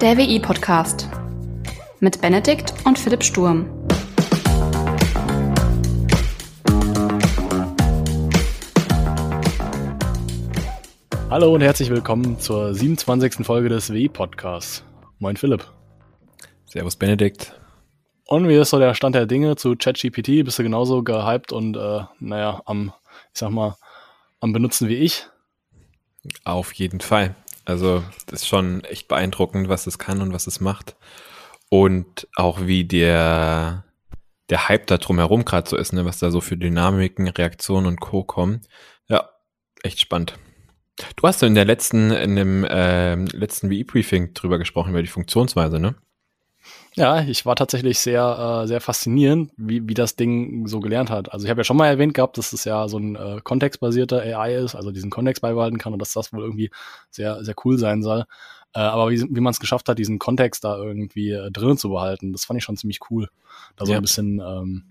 Der WI-Podcast mit Benedikt und Philipp Sturm. Hallo und herzlich willkommen zur 27. Folge des WI-Podcasts. Moin Philipp. Servus Benedikt. Und wie ist so der Stand der Dinge zu ChatGPT? Bist du genauso gehypt und äh, naja, am, ich sag mal, am Benutzen wie ich? Auf jeden Fall. Also das ist schon echt beeindruckend, was es kann und was es macht. Und auch wie der, der Hype da drumherum gerade so ist, ne? was da so für Dynamiken, Reaktionen und Co. kommen. Ja, echt spannend. Du hast in der letzten, in dem äh, letzten WE-Briefing drüber gesprochen, über die Funktionsweise, ne? Ja, ich war tatsächlich sehr, äh, sehr faszinierend, wie, wie das Ding so gelernt hat. Also ich habe ja schon mal erwähnt gehabt, dass es ja so ein äh, kontextbasierter AI ist, also diesen Kontext beibehalten kann und dass das wohl irgendwie sehr, sehr cool sein soll. Äh, aber wie, wie man es geschafft hat, diesen Kontext da irgendwie äh, drin zu behalten, das fand ich schon ziemlich cool. Da so ja. ein bisschen, ähm,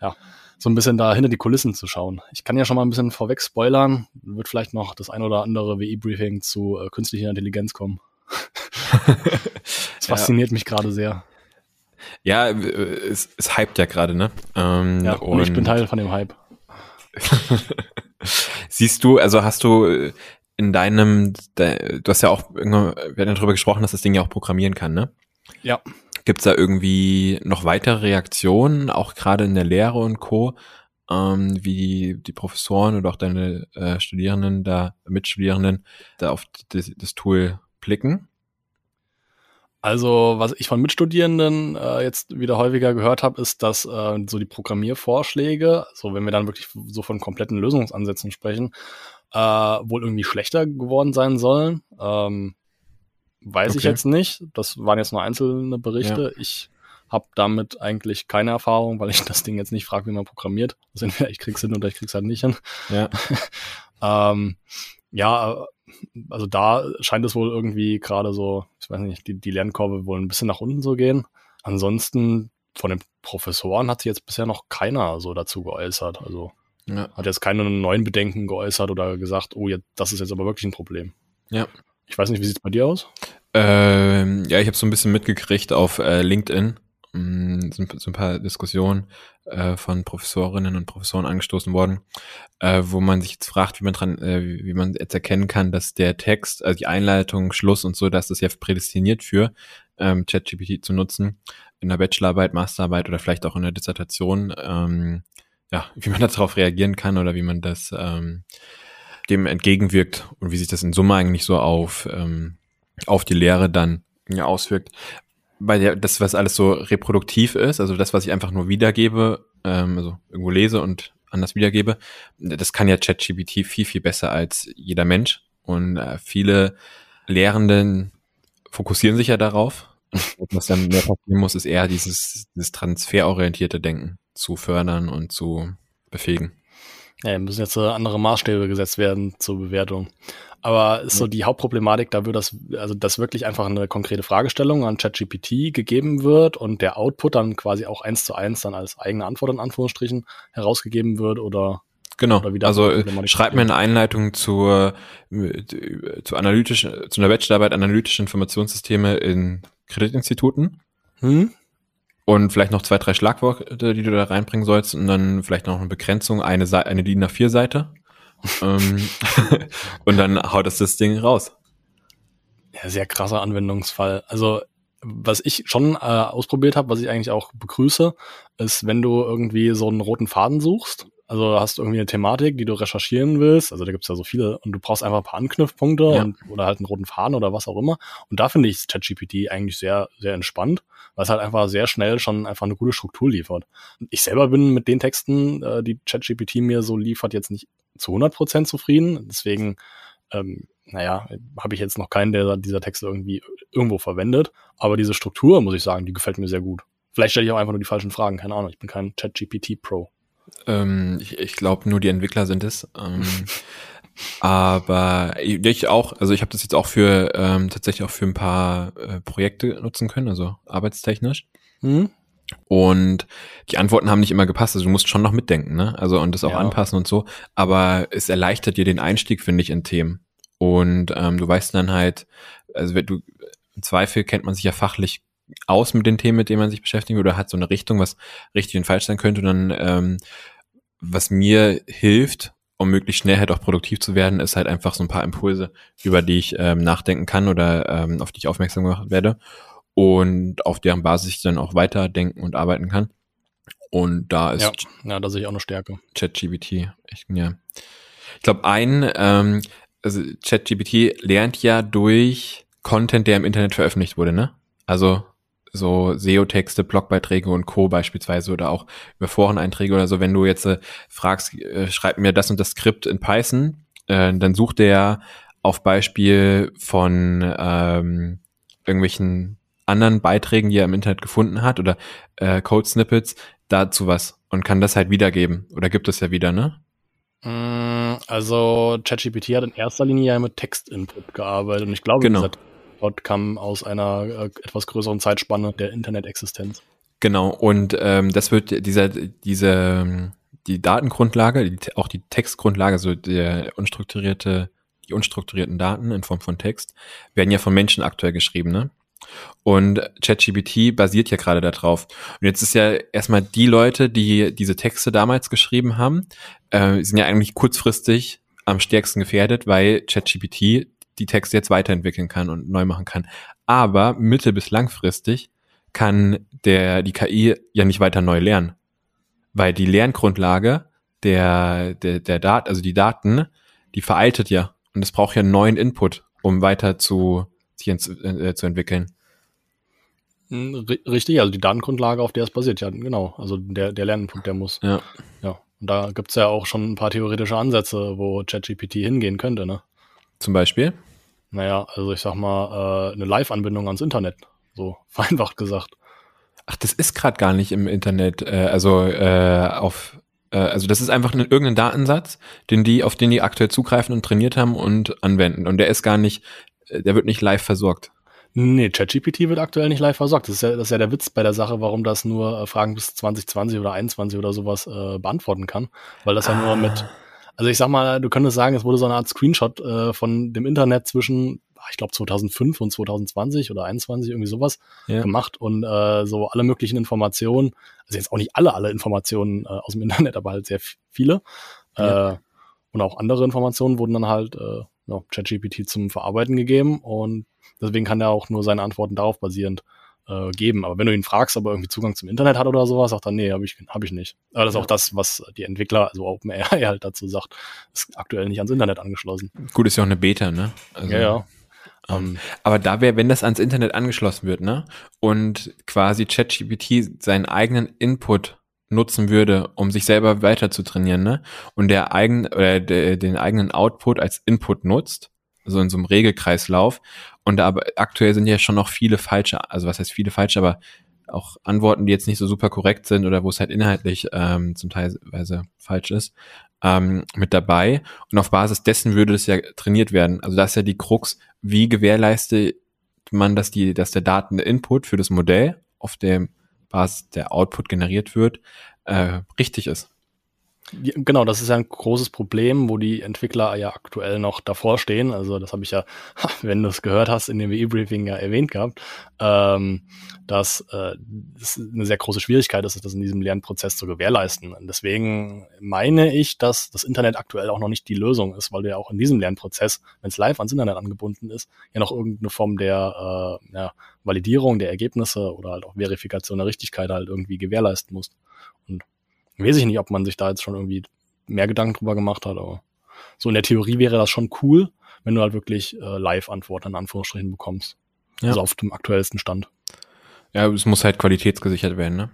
ja, so ein bisschen da hinter die Kulissen zu schauen. Ich kann ja schon mal ein bisschen vorweg spoilern, wird vielleicht noch das ein oder andere WI-Briefing zu äh, künstlicher Intelligenz kommen. das fasziniert ja. mich gerade sehr. Ja, es, es hypt ja gerade, ne? Ähm, ja, und, und ich bin Teil von dem Hype. Siehst du, also hast du in deinem, du hast ja auch irgendwann, wir hatten darüber gesprochen, dass das Ding ja auch programmieren kann, ne? Ja. Gibt's da irgendwie noch weitere Reaktionen, auch gerade in der Lehre und Co., ähm, wie die Professoren oder auch deine äh, Studierenden da, Mitstudierenden da auf das, das Tool blicken? Also, was ich von Mitstudierenden äh, jetzt wieder häufiger gehört habe, ist, dass äh, so die Programmiervorschläge, so wenn wir dann wirklich so von kompletten Lösungsansätzen sprechen, äh, wohl irgendwie schlechter geworden sein sollen. Ähm, weiß okay. ich jetzt nicht. Das waren jetzt nur einzelne Berichte. Ja. Ich habe damit eigentlich keine Erfahrung, weil ich das Ding jetzt nicht frage, wie man programmiert. Also entweder ich krieg's hin oder ich krieg's halt nicht hin. Ja. ähm, ja, also da scheint es wohl irgendwie gerade so, ich weiß nicht, die, die Lernkurve wohl ein bisschen nach unten zu gehen. Ansonsten von den Professoren hat sich jetzt bisher noch keiner so dazu geäußert. Also ja. hat jetzt keine neuen Bedenken geäußert oder gesagt, oh, jetzt, das ist jetzt aber wirklich ein Problem. Ja. Ich weiß nicht, wie sieht's bei dir aus? Ähm, ja, ich habe so ein bisschen mitgekriegt auf äh, LinkedIn, Mm, sind so ein paar Diskussionen äh, von Professorinnen und Professoren angestoßen worden, äh, wo man sich jetzt fragt, wie man dran, äh, wie man jetzt erkennen kann, dass der Text, also die Einleitung, Schluss und so, dass das ja prädestiniert für ähm, ChatGPT zu nutzen in der Bachelorarbeit, Masterarbeit oder vielleicht auch in der Dissertation, ähm, ja, wie man darauf reagieren kann oder wie man das ähm, dem entgegenwirkt und wie sich das in Summe eigentlich so auf ähm, auf die Lehre dann ja, auswirkt bei der, das, was alles so reproduktiv ist, also das, was ich einfach nur wiedergebe, ähm, also irgendwo lese und anders wiedergebe, das kann ja ChatGPT viel, viel besser als jeder Mensch. Und äh, viele Lehrenden fokussieren sich ja darauf. Und was dann mehr passieren muss, ist eher dieses, dieses transferorientierte Denken zu fördern und zu befähigen. Ja, müssen jetzt andere Maßstäbe gesetzt werden zur Bewertung. Aber ist so die Hauptproblematik da wird das, also dass wirklich einfach eine konkrete Fragestellung an ChatGPT gegeben wird und der Output dann quasi auch eins zu eins dann als eigene Antwort in Anführungsstrichen herausgegeben wird oder Genau. Also äh, schreib mir eine Einleitung zur, äh, zu analytischen, zu einer Bachelorarbeit analytische Informationssysteme in Kreditinstituten. Hm? Und vielleicht noch zwei, drei Schlagworte, die du da reinbringen sollst und dann vielleicht noch eine Begrenzung, eine, Seite, eine DIN A4 Seite ähm, und dann haut es das Ding raus. Ja, sehr krasser Anwendungsfall. Also was ich schon äh, ausprobiert habe, was ich eigentlich auch begrüße, ist, wenn du irgendwie so einen roten Faden suchst. Also hast du irgendwie eine Thematik, die du recherchieren willst. Also da gibt's ja so viele und du brauchst einfach ein paar Anknüpfpunkte ja. und, oder halt einen roten Faden oder was auch immer. Und da finde ich ChatGPT eigentlich sehr, sehr entspannt, weil es halt einfach sehr schnell schon einfach eine gute Struktur liefert. Ich selber bin mit den Texten, äh, die ChatGPT mir so liefert, jetzt nicht zu 100% zufrieden. Deswegen, ähm, naja, habe ich jetzt noch keinen der dieser Texte irgendwie irgendwo verwendet. Aber diese Struktur, muss ich sagen, die gefällt mir sehr gut. Vielleicht stelle ich auch einfach nur die falschen Fragen, keine Ahnung. Ich bin kein ChatGPT-Pro. Ähm, ich ich glaube, nur die Entwickler sind es. Ähm, aber ich auch, also ich habe das jetzt auch für ähm, tatsächlich auch für ein paar äh, Projekte nutzen können, also arbeitstechnisch. Mhm. Und die Antworten haben nicht immer gepasst. Also du musst schon noch mitdenken, ne? Also und das auch ja. anpassen und so. Aber es erleichtert dir den Einstieg, finde ich, in Themen. Und ähm, du weißt dann halt, also du, im Zweifel kennt man sich ja fachlich aus mit den Themen, mit denen man sich beschäftigt oder hat so eine Richtung, was richtig und falsch sein könnte. Und dann, ähm, was mir hilft, um möglichst schnell halt auch produktiv zu werden, ist halt einfach so ein paar Impulse, über die ich ähm, nachdenken kann oder ähm, auf die ich aufmerksam gemacht werde und auf deren Basis ich dann auch weiterdenken und arbeiten kann. Und da ist ja, ja da sehe ich auch eine Stärke. ChatGPT echt, ja. Ich glaube, ein, ähm, also ChatGPT lernt ja durch Content, der im Internet veröffentlicht wurde, ne? Also so SEO-Texte, Blogbeiträge und Co. beispielsweise oder auch über Foreneinträge oder so. Wenn du jetzt äh, fragst, äh, schreib mir das und das Skript in Python, äh, dann sucht der auf Beispiel von ähm, irgendwelchen anderen Beiträgen, die er im Internet gefunden hat oder äh, Code-Snippets dazu was und kann das halt wiedergeben. Oder gibt es ja wieder, ne? Mm, also ChatGPT hat in erster Linie ja mit Textinput gearbeitet und ich glaube, genau. dieser Output kam aus einer äh, etwas größeren Zeitspanne der Internet-Existenz. Genau, und ähm, das wird dieser, diese, die Datengrundlage, die, auch die Textgrundlage, so der unstrukturierte, die unstrukturierten Daten in Form von Text, werden ja von Menschen aktuell geschrieben, ne? Und ChatGPT basiert ja gerade darauf. Und jetzt ist ja erstmal die Leute, die diese Texte damals geschrieben haben, äh, sind ja eigentlich kurzfristig am stärksten gefährdet, weil ChatGPT die Texte jetzt weiterentwickeln kann und neu machen kann. Aber mittel- bis langfristig kann der, die KI ja nicht weiter neu lernen. Weil die Lerngrundlage der, der, der Dat, also die Daten, die veraltet ja. Und es braucht ja einen neuen Input, um weiter zu, sich äh, zu entwickeln. Hm, richtig, also die Datengrundlage, auf der es basiert, ja, genau. Also der, der Lerninput, der muss. Ja. Ja. Und da gibt's ja auch schon ein paar theoretische Ansätze, wo ChatGPT hingehen könnte, ne? Zum Beispiel? Naja, also ich sag mal, äh, eine Live-Anbindung ans Internet. So, vereinfacht gesagt. Ach, das ist gerade gar nicht im Internet, äh, also äh, auf äh, also das ist einfach ein, irgendein Datensatz, den die, auf den die aktuell zugreifen und trainiert haben und anwenden. Und der ist gar nicht, äh, der wird nicht live versorgt. Nee, ChatGPT wird aktuell nicht live versorgt. Das ist, ja, das ist ja der Witz bei der Sache, warum das nur äh, Fragen bis 2020 oder 21 oder sowas äh, beantworten kann. Weil das ah. ja nur mit, also ich sag mal, du könntest sagen, es wurde so eine Art Screenshot äh, von dem Internet zwischen, ich glaube 2005 und 2020 oder 21, irgendwie sowas ja. gemacht und äh, so alle möglichen Informationen, also jetzt auch nicht alle, alle Informationen äh, aus dem Internet, aber halt sehr viele. Ja. Äh, und auch andere Informationen wurden dann halt äh, ja, ChatGPT zum Verarbeiten gegeben und Deswegen kann er auch nur seine Antworten darauf basierend äh, geben. Aber wenn du ihn fragst, ob er irgendwie Zugang zum Internet hat oder sowas, sagt er, nee, habe ich, hab ich nicht. Aber das ist ja. auch das, was die Entwickler, also OpenAI halt dazu sagt, ist aktuell nicht ans Internet angeschlossen. Gut, ist ja auch eine Beta, ne? Also, ja, ja. Um, ähm, aber da wäre, wenn das ans Internet angeschlossen wird, ne? Und quasi ChatGPT seinen eigenen Input nutzen würde, um sich selber weiter zu trainieren, ne? Und der eigen, oder der, den eigenen Output als Input nutzt, so in so einem Regelkreislauf. Und da aber aktuell sind ja schon noch viele falsche, also was heißt viele falsche, aber auch Antworten, die jetzt nicht so super korrekt sind oder wo es halt inhaltlich ähm, zum Teilweise falsch ist, ähm, mit dabei. Und auf Basis dessen würde das ja trainiert werden. Also das ist ja die Krux, wie gewährleistet man, dass die, dass der Daten-Input für das Modell, auf dem Basis der Output generiert wird, äh, richtig ist. Genau, das ist ja ein großes Problem, wo die Entwickler ja aktuell noch davor stehen. Also das habe ich ja, wenn du es gehört hast, in dem WE-Briefing ja erwähnt gehabt, ähm, dass äh, das eine sehr große Schwierigkeit ist, das in diesem Lernprozess zu gewährleisten. Und deswegen meine ich, dass das Internet aktuell auch noch nicht die Lösung ist, weil du ja auch in diesem Lernprozess, wenn es live ans Internet angebunden ist, ja noch irgendeine Form der äh, ja, Validierung der Ergebnisse oder halt auch Verifikation der Richtigkeit halt irgendwie gewährleisten musst. Weiß ich nicht, ob man sich da jetzt schon irgendwie mehr Gedanken drüber gemacht hat, aber so in der Theorie wäre das schon cool, wenn du halt wirklich äh, Live-Antworten in Anführungsstrichen bekommst. Ja. Also auf dem aktuellsten Stand. Ja, es muss halt qualitätsgesichert werden, ne?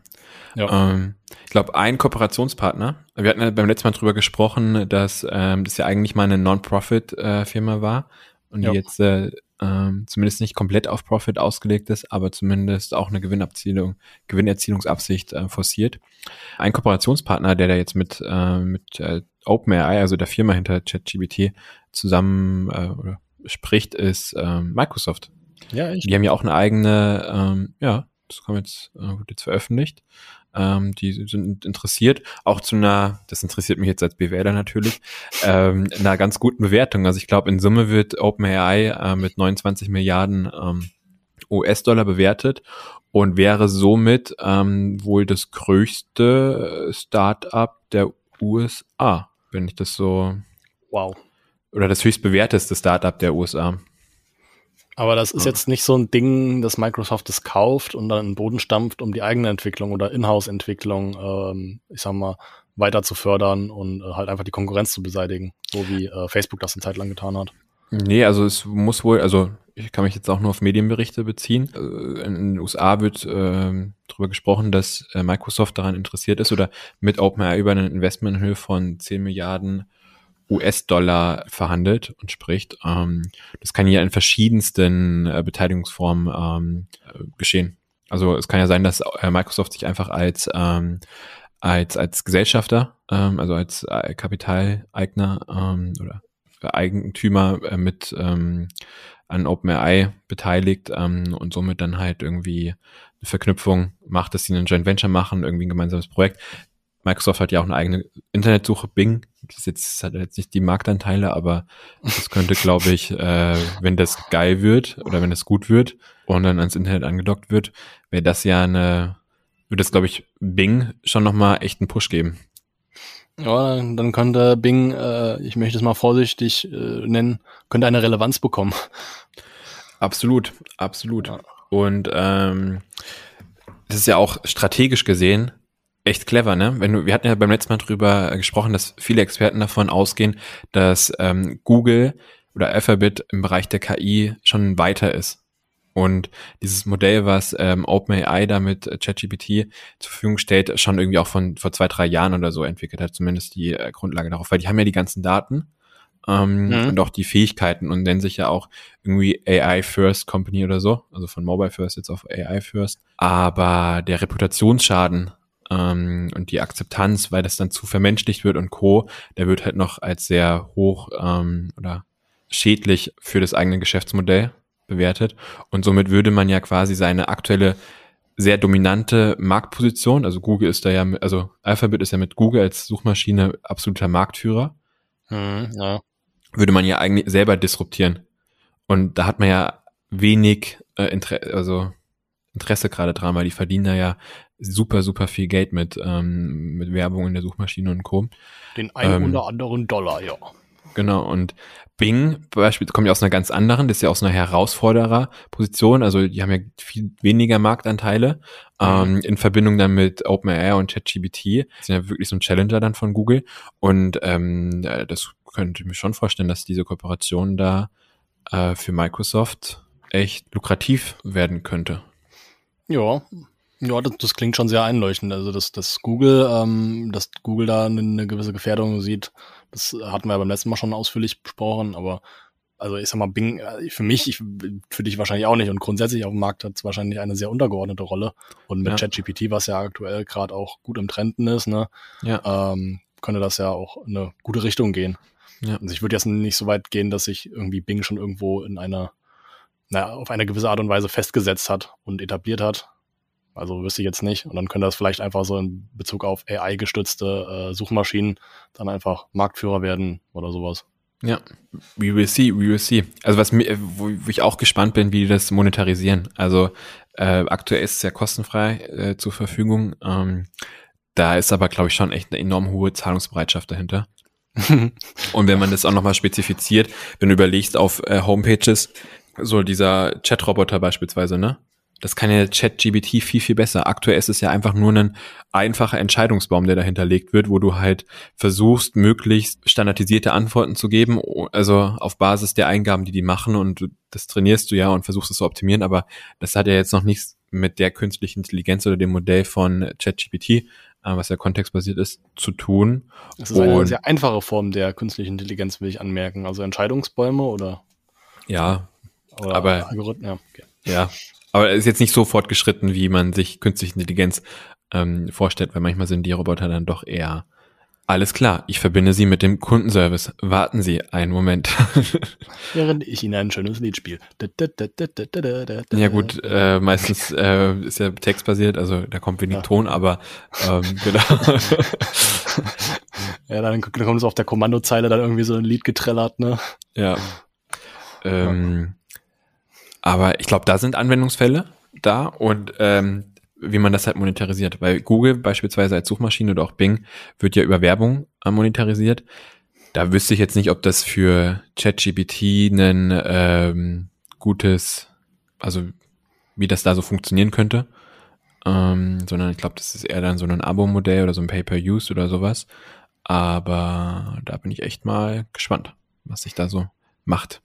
Ja. Ähm, ich glaube, ein Kooperationspartner, wir hatten ja beim letzten Mal drüber gesprochen, dass ähm, das ja eigentlich mal eine Non-Profit-Firma äh, war und ja. die jetzt äh, ähm, zumindest nicht komplett auf Profit ausgelegt ist, aber zumindest auch eine Gewinnabzielung, Gewinnerzielungsabsicht äh, forciert. Ein Kooperationspartner, der da jetzt mit, äh, mit äh, OpenAI, also der Firma hinter ChatGPT, zusammen äh, oder spricht, ist äh, Microsoft. Ja, ich. Die haben ja auch eine eigene, ähm, ja, das kommt jetzt, äh, wird jetzt veröffentlicht, ähm, die sind interessiert, auch zu einer, das interessiert mich jetzt als BWLer natürlich, ähm, einer ganz guten Bewertung. Also ich glaube, in Summe wird OpenAI äh, mit 29 Milliarden ähm, US-Dollar bewertet und wäre somit ähm, wohl das größte Start-up der USA, wenn ich das so. Wow. Oder das höchst bewerteste Start-up der USA. Aber das ist jetzt nicht so ein Ding, dass Microsoft es kauft und dann in den Boden stampft, um die eigene Entwicklung oder Inhouse-Entwicklung, ähm, ich sag mal, weiter zu fördern und äh, halt einfach die Konkurrenz zu beseitigen, so wie äh, Facebook das eine Zeit lang getan hat. Nee, also es muss wohl, also ich kann mich jetzt auch nur auf Medienberichte beziehen. Äh, in den USA wird äh, darüber gesprochen, dass äh, Microsoft daran interessiert ist oder mit OpenAI über ein Investment in Höhe von 10 Milliarden US-Dollar verhandelt und spricht. Ähm, das kann ja in verschiedensten äh, Beteiligungsformen ähm, äh, geschehen. Also es kann ja sein, dass äh, Microsoft sich einfach als ähm, als als Gesellschafter, ähm, also als äh, Kapitaleigner ähm, oder Eigentümer äh, mit ähm, an OpenAI beteiligt ähm, und somit dann halt irgendwie eine Verknüpfung macht, dass sie einen Joint Venture machen, irgendwie ein gemeinsames Projekt. Microsoft hat ja auch eine eigene Internetsuche, Bing. Das ist jetzt, hat jetzt nicht die Marktanteile, aber das könnte, glaube ich, äh, wenn das geil wird oder wenn das gut wird und dann ans Internet angedockt wird, wäre das ja eine, würde das, glaube ich, Bing schon nochmal echt einen Push geben. Ja, dann könnte Bing, äh, ich möchte es mal vorsichtig äh, nennen, könnte eine Relevanz bekommen. Absolut, absolut. Ja. Und ähm, das ist ja auch strategisch gesehen echt clever, ne? Wenn du, wir hatten ja beim letzten Mal drüber gesprochen, dass viele Experten davon ausgehen, dass ähm, Google oder Alphabet im Bereich der KI schon weiter ist. Und dieses Modell, was ähm, OpenAI da mit ChatGPT zur Verfügung stellt, schon irgendwie auch von vor zwei, drei Jahren oder so entwickelt hat, zumindest die äh, Grundlage darauf, weil die haben ja die ganzen Daten ähm, mhm. und auch die Fähigkeiten und nennen sich ja auch irgendwie AI First Company oder so, also von Mobile First jetzt auf AI First. Aber der Reputationsschaden ähm, und die Akzeptanz, weil das dann zu vermenschlicht wird und Co., der wird halt noch als sehr hoch ähm, oder schädlich für das eigene Geschäftsmodell bewertet. Und somit würde man ja quasi seine aktuelle sehr dominante Marktposition, also Google ist da ja, also Alphabet ist ja mit Google als Suchmaschine absoluter Marktführer. Mhm, ja. Würde man ja eigentlich selber disruptieren. Und da hat man ja wenig äh, Interesse, also Interesse gerade dran, weil die verdienen da ja super, super viel Geld mit, ähm, mit Werbung in der Suchmaschine und Co. Den einen ähm, oder anderen Dollar, ja. Genau, und Bing beispielsweise kommt ja aus einer ganz anderen, das ist ja aus einer Herausforderer-Position, also die haben ja viel weniger Marktanteile mhm. ähm, in Verbindung dann mit OpenAI und ChatGPT, sind ja wirklich so ein Challenger dann von Google und ähm, das könnte ich mir schon vorstellen, dass diese Kooperation da äh, für Microsoft echt lukrativ werden könnte. Ja, ja, das, das klingt schon sehr einleuchtend. Also, dass, dass Google, ähm, dass Google da eine, eine gewisse Gefährdung sieht, das hatten wir ja beim letzten Mal schon ausführlich besprochen, aber also ich sag mal, Bing, äh, für mich, ich, für dich wahrscheinlich auch nicht und grundsätzlich auf dem Markt hat es wahrscheinlich eine sehr untergeordnete Rolle. Und mit ja. ChatGPT, was ja aktuell gerade auch gut im Trenden ist, ne, ja. ähm, könnte das ja auch in eine gute Richtung gehen. Ja. Also ich würde jetzt nicht so weit gehen, dass sich irgendwie Bing schon irgendwo in einer, naja, auf eine gewisse Art und Weise festgesetzt hat und etabliert hat. Also wüsste ich jetzt nicht. Und dann könnte das vielleicht einfach so in Bezug auf AI-gestützte äh, Suchmaschinen dann einfach Marktführer werden oder sowas. Ja, we will see, we will see. Also was mir, wo, wo ich auch gespannt bin, wie die das monetarisieren. Also äh, aktuell ist es ja kostenfrei äh, zur Verfügung. Ähm, da ist aber, glaube ich, schon echt eine enorm hohe Zahlungsbereitschaft dahinter. Und wenn man das auch nochmal spezifiziert, wenn du überlegst auf äh, Homepages, so dieser Chat-Roboter beispielsweise, ne? Das kann ja ChatGBT viel, viel besser. Aktuell ist es ja einfach nur ein einfacher Entscheidungsbaum, der dahinter legt wird, wo du halt versuchst, möglichst standardisierte Antworten zu geben, also auf Basis der Eingaben, die die machen und das trainierst du ja und versuchst es zu optimieren, aber das hat ja jetzt noch nichts mit der künstlichen Intelligenz oder dem Modell von ChatGPT, äh, was ja kontextbasiert ist, zu tun. Das ist eine sehr einfache Form der künstlichen Intelligenz, will ich anmerken. Also Entscheidungsbäume oder? Ja, oder aber Algorithmen, ja. Okay. Ja, aber es ist jetzt nicht so fortgeschritten, wie man sich künstliche Intelligenz ähm, vorstellt, weil manchmal sind die Roboter dann doch eher alles klar, ich verbinde Sie mit dem Kundenservice. Warten Sie einen Moment. Während ich Ihnen ein schönes Lied spiele. Ja gut, äh, meistens äh, ist ja textbasiert, also da kommt wenig ja. Ton, aber ähm, genau. ja, dann, dann kommt es auf der Kommandozeile dann irgendwie so ein Lied getrellert, ne? Ja. Ähm, Aber ich glaube, da sind Anwendungsfälle da und ähm, wie man das halt monetarisiert. Weil Google beispielsweise als Suchmaschine oder auch Bing wird ja über Werbung äh, monetarisiert. Da wüsste ich jetzt nicht, ob das für ChatGPT ein ähm, gutes, also wie das da so funktionieren könnte. Ähm, sondern ich glaube, das ist eher dann so ein Abo-Modell oder so ein Pay-per-Use oder sowas. Aber da bin ich echt mal gespannt, was sich da so macht.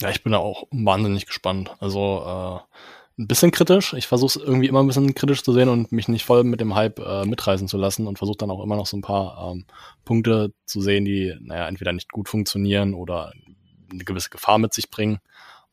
Ja, ich bin da auch wahnsinnig gespannt. Also äh, ein bisschen kritisch. Ich versuche es irgendwie immer ein bisschen kritisch zu sehen und mich nicht voll mit dem Hype äh, mitreißen zu lassen und versuche dann auch immer noch so ein paar ähm, Punkte zu sehen, die, naja, entweder nicht gut funktionieren oder eine gewisse Gefahr mit sich bringen.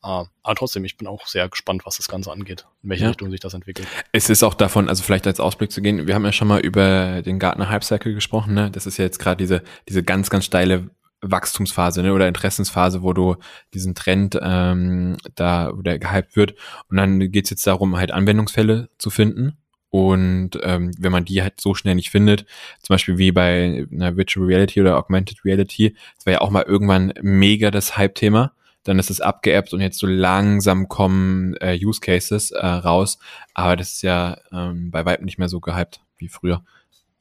Uh, aber trotzdem, ich bin auch sehr gespannt, was das Ganze angeht, in welche ja. Richtung sich das entwickelt. Es ist auch davon, also vielleicht als Ausblick zu gehen, wir haben ja schon mal über den Gartner Hype Cycle gesprochen, ne? Das ist ja jetzt gerade diese, diese ganz, ganz steile Wachstumsphase ne, oder Interessensphase, wo du diesen Trend ähm, da oder gehypt wird. Und dann geht's jetzt darum, halt Anwendungsfälle zu finden. Und ähm, wenn man die halt so schnell nicht findet, zum Beispiel wie bei einer Virtual Reality oder Augmented Reality, das war ja auch mal irgendwann mega das Hype-Thema, dann ist es abgeappt und jetzt so langsam kommen äh, Use Cases äh, raus, aber das ist ja ähm, bei weitem nicht mehr so gehypt wie früher.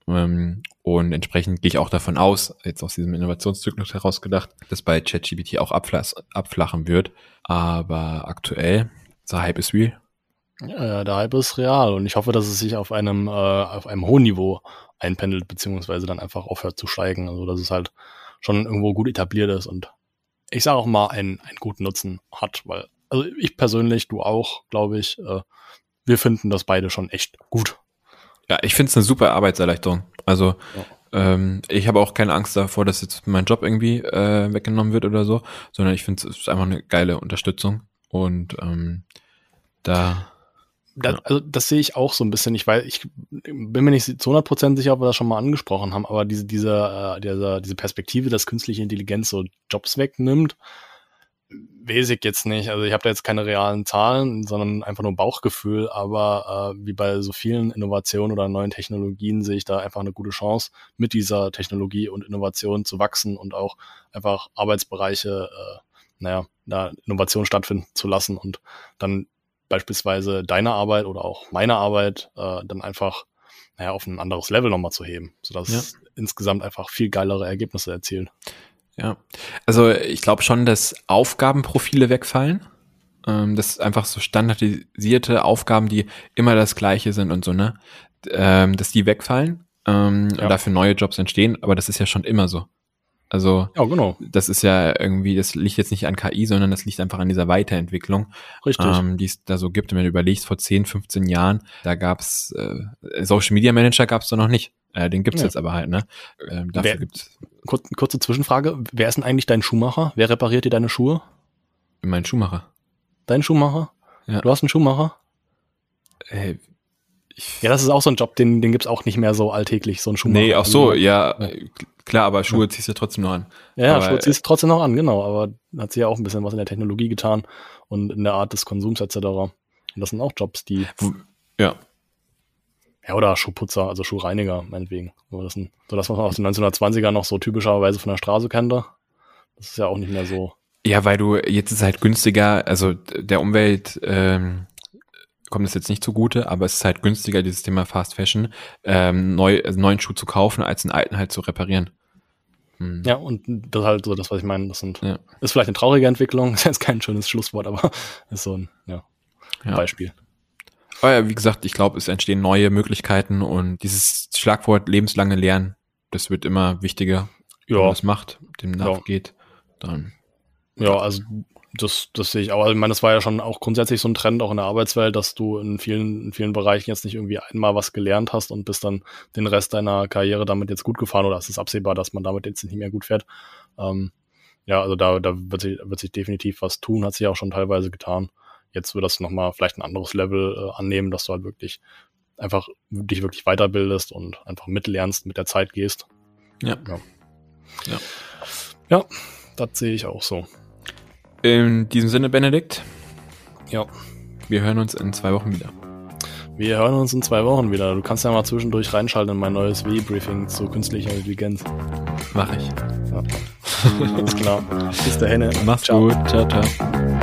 Ähm, und entsprechend gehe ich auch davon aus, jetzt aus diesem Innovationszyklus herausgedacht, dass bei ChatGPT auch abflachen wird. Aber aktuell, der Hype ist real. Ja, der Hype ist real und ich hoffe, dass es sich auf einem, äh, auf einem hohen Niveau einpendelt, beziehungsweise dann einfach aufhört zu steigen. Also dass es halt schon irgendwo gut etabliert ist und ich sage auch mal einen, einen guten Nutzen hat, weil, also ich persönlich, du auch, glaube ich, äh, wir finden das beide schon echt gut. Ja, ich finde es eine super Arbeitserleichterung. Also ja. ähm, ich habe auch keine Angst davor, dass jetzt mein Job irgendwie äh, weggenommen wird oder so, sondern ich finde es ist einfach eine geile Unterstützung. Und ähm, da. Das. Also das sehe ich auch so ein bisschen. Ich weiß, ich bin mir nicht zu 100% sicher, ob wir das schon mal angesprochen haben, aber diese, diese, äh, diese, diese Perspektive, dass künstliche Intelligenz so Jobs wegnimmt, weiß ich jetzt nicht. Also ich habe da jetzt keine realen Zahlen, sondern einfach nur Bauchgefühl. Aber äh, wie bei so vielen Innovationen oder neuen Technologien sehe ich da einfach eine gute Chance, mit dieser Technologie und Innovation zu wachsen und auch einfach Arbeitsbereiche, äh, naja, da Innovation stattfinden zu lassen und dann beispielsweise deine Arbeit oder auch meine Arbeit äh, dann einfach naja, auf ein anderes Level nochmal zu heben, sodass ja. insgesamt einfach viel geilere Ergebnisse erzielen. Ja, also ich glaube schon, dass Aufgabenprofile wegfallen. Ähm, das einfach so standardisierte Aufgaben, die immer das gleiche sind und so, ne? Ähm, dass die wegfallen ähm, ja. und dafür neue Jobs entstehen, aber das ist ja schon immer so. Also ja, genau. das ist ja irgendwie, das liegt jetzt nicht an KI, sondern das liegt einfach an dieser Weiterentwicklung. Ähm, die es da so gibt. Und wenn du überlegst, vor 10, 15 Jahren, da gab's äh, Social Media Manager gab's da noch nicht. Äh, den gibt's ja. jetzt aber halt, ne? Ähm, dafür wer, gibt's. Kur kurze Zwischenfrage, wer ist denn eigentlich dein Schuhmacher? Wer repariert dir deine Schuhe? Mein Schuhmacher. Dein Schuhmacher? Ja. Du hast einen Schuhmacher? Äh, ja, das ist auch so ein Job, den, den gibt's auch nicht mehr so alltäglich, so ein Schuhmacher. Nee, auch so, ja, klar, aber Schuhe ja. ziehst du trotzdem noch an. Ja, aber, Schuhe ziehst du trotzdem noch an, genau, aber hat sie ja auch ein bisschen was in der Technologie getan und in der Art des Konsums etc. Und das sind auch Jobs, die. Ja. Ja, oder Schuhputzer, also Schuhreiniger, meinetwegen. So das, so das, was man aus den 1920er noch so typischerweise von der Straße kannte. Das ist ja auch nicht mehr so. Ja, weil du, jetzt ist halt günstiger, also der Umwelt, ähm, kommt es jetzt nicht zugute, aber es ist halt günstiger, dieses Thema Fast Fashion, ähm, neu, also neuen Schuh zu kaufen, als einen alten halt zu reparieren. Hm. Ja, und das ist halt so das, was ich meine. Das sind, ja. ist vielleicht eine traurige Entwicklung, ist jetzt kein schönes Schlusswort, aber ist so ein, ja, ja. Beispiel. Aber ja, wie gesagt, ich glaube, es entstehen neue Möglichkeiten und dieses Schlagwort lebenslange Lernen, das wird immer wichtiger. Ja. Wenn man das macht, dem nachgeht, ja. dann. Ja, also das, das sehe ich auch. Also ich meine, das war ja schon auch grundsätzlich so ein Trend auch in der Arbeitswelt, dass du in vielen, in vielen Bereichen jetzt nicht irgendwie einmal was gelernt hast und bist dann den Rest deiner Karriere damit jetzt gut gefahren oder es ist absehbar, dass man damit jetzt nicht mehr gut fährt. Ähm, ja, also da, da wird, sich, wird sich definitiv was tun, hat sich auch schon teilweise getan. Jetzt wird das nochmal vielleicht ein anderes Level äh, annehmen, dass du halt wirklich einfach dich wirklich weiterbildest und einfach mitlernst, mit der Zeit gehst. Ja. Ja, ja. ja das sehe ich auch so. In diesem Sinne, Benedikt. Ja. Wir hören uns in zwei Wochen wieder. Wir hören uns in zwei Wochen wieder. Du kannst ja mal zwischendurch reinschalten in mein neues W-Briefing zu künstlicher Intelligenz. Mach ich. Ja. Alles klar. Bis dahin. Mach's ciao. gut. Ciao, ciao.